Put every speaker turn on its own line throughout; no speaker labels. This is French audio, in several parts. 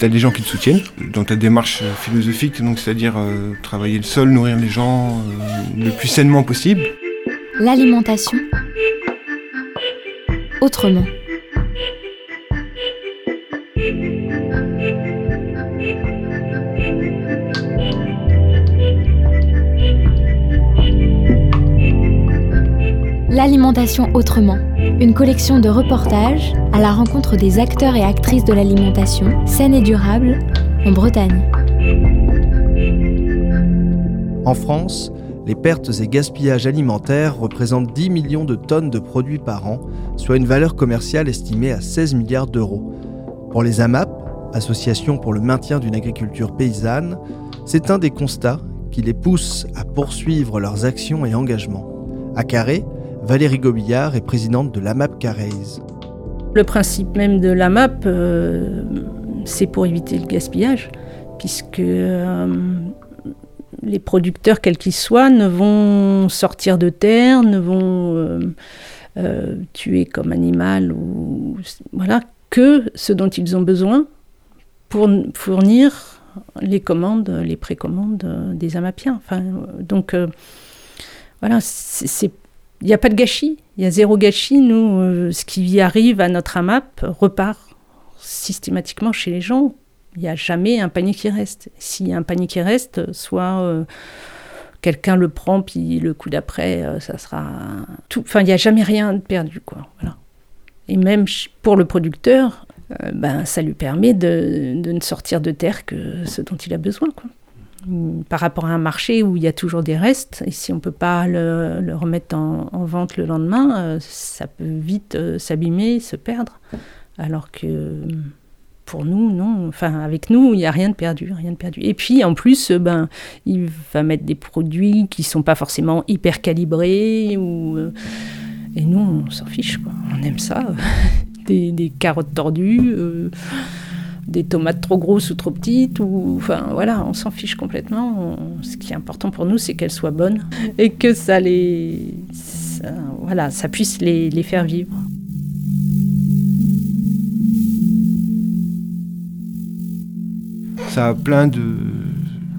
tu as des gens qui te soutiennent dans ta démarche philosophique, donc c'est-à-dire euh, travailler le sol, nourrir les gens euh, le plus sainement possible.
L'alimentation autrement. L'alimentation autrement, une collection de reportages à la rencontre des acteurs et actrices de l'alimentation saine et durable en Bretagne.
En France, les pertes et gaspillages alimentaires représentent 10 millions de tonnes de produits par an, soit une valeur commerciale estimée à 16 milliards d'euros. Pour les AMAP, Association pour le maintien d'une agriculture paysanne, c'est un des constats qui les pousse à poursuivre leurs actions et engagements. À Carré, Valérie Gobillard est présidente de l'AMAP Carrez.
Le principe même de l'AMAP, euh, c'est pour éviter le gaspillage, puisque euh, les producteurs, quels qu'ils soient, ne vont sortir de terre, ne vont euh, tuer comme animal, ou voilà, que ce dont ils ont besoin pour fournir les commandes, les précommandes des Amapiens. Donc voilà, c'est il n'y a pas de gâchis, il y a zéro gâchis. Nous, euh, ce qui arrive à notre AMAP repart systématiquement chez les gens. Il n'y a jamais un panier qui reste. S'il y a un panier qui reste, soit euh, quelqu'un le prend, puis le coup d'après, euh, ça sera tout. Enfin, il n'y a jamais rien de perdu, quoi. Et même pour le producteur, ben, ça lui permet de, de, ne sortir de terre que ce dont il a besoin, quoi par rapport à un marché où il y a toujours des restes, et si on ne peut pas le, remettre en, vente le lendemain, euh, ça peut vite euh, s'abîmer, se perdre. Alors que pour nous, non. Enfin, avec nous, il n'y a rien de perdu, rien de perdu. Et puis, en plus, ben, il va mettre des produits qui ne sont pas forcément hyper calibrés. Ou, euh, et nous, on s'en fiche. On aime ça. des, carottes tordues des tomates trop grosses ou trop petites, ou enfin voilà, on s'en fiche complètement. ce qui est important pour nous, c'est qu'elles soient bonnes et que ça les, voilà, ça puisse les, les faire vivre.
Ça a plein de,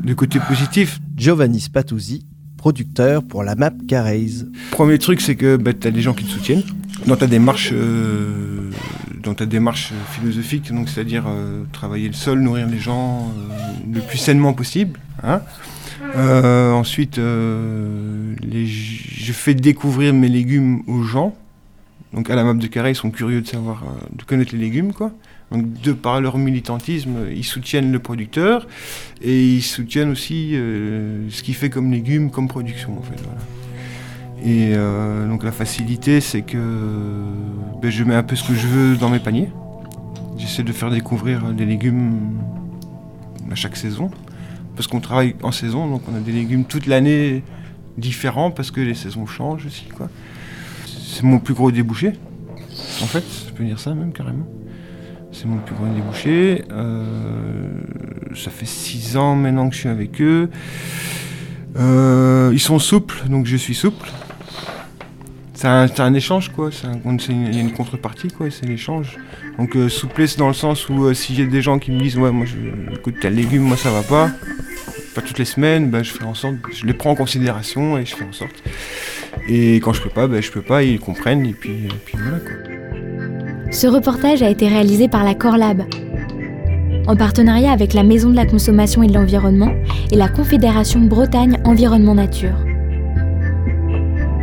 de côtés positifs.
Giovanni Spatuzzi, producteur pour la map Carrez.
Premier truc, c'est que bah, tu as des gens qui te soutiennent dans ta démarche euh, dans ta démarche philosophique, donc c'est-à-dire euh, travailler le sol, nourrir les gens euh, le plus sainement possible. Hein. Euh, ensuite, je fais découvrir mes légumes aux gens. Donc à la map de Carré, ils sont curieux de savoir, de connaître les légumes, quoi. Donc de par leur militantisme, ils soutiennent le producteur et ils soutiennent aussi ce qu'il fait comme légumes, comme production, en fait. Et euh, donc la facilité, c'est que ben, je mets un peu ce que je veux dans mes paniers. J'essaie de faire découvrir des légumes à chaque saison. Parce qu'on travaille en saison, donc on a des légumes toute l'année différents parce que les saisons changent aussi. C'est mon plus gros débouché. En fait, je peux dire ça même carrément. C'est mon plus gros débouché. Euh, ça fait six ans maintenant que je suis avec eux. Euh, ils sont souples, donc je suis souple c'est un, échange quoi, il y a une contrepartie quoi, c'est l'échange. Donc euh, souplesse dans le sens où euh, si j'ai des gens qui me disent ouais moi je, écoute tel légume moi ça va pas, pas toutes les semaines, ben, je fais en sorte, je les prends en considération et je fais en sorte. Et quand je peux pas, ben, je peux pas, ils comprennent et puis, puis voilà quoi.
Ce reportage a été réalisé par la Corlab, en partenariat avec la Maison de la Consommation et de l'Environnement et la Confédération Bretagne Environnement Nature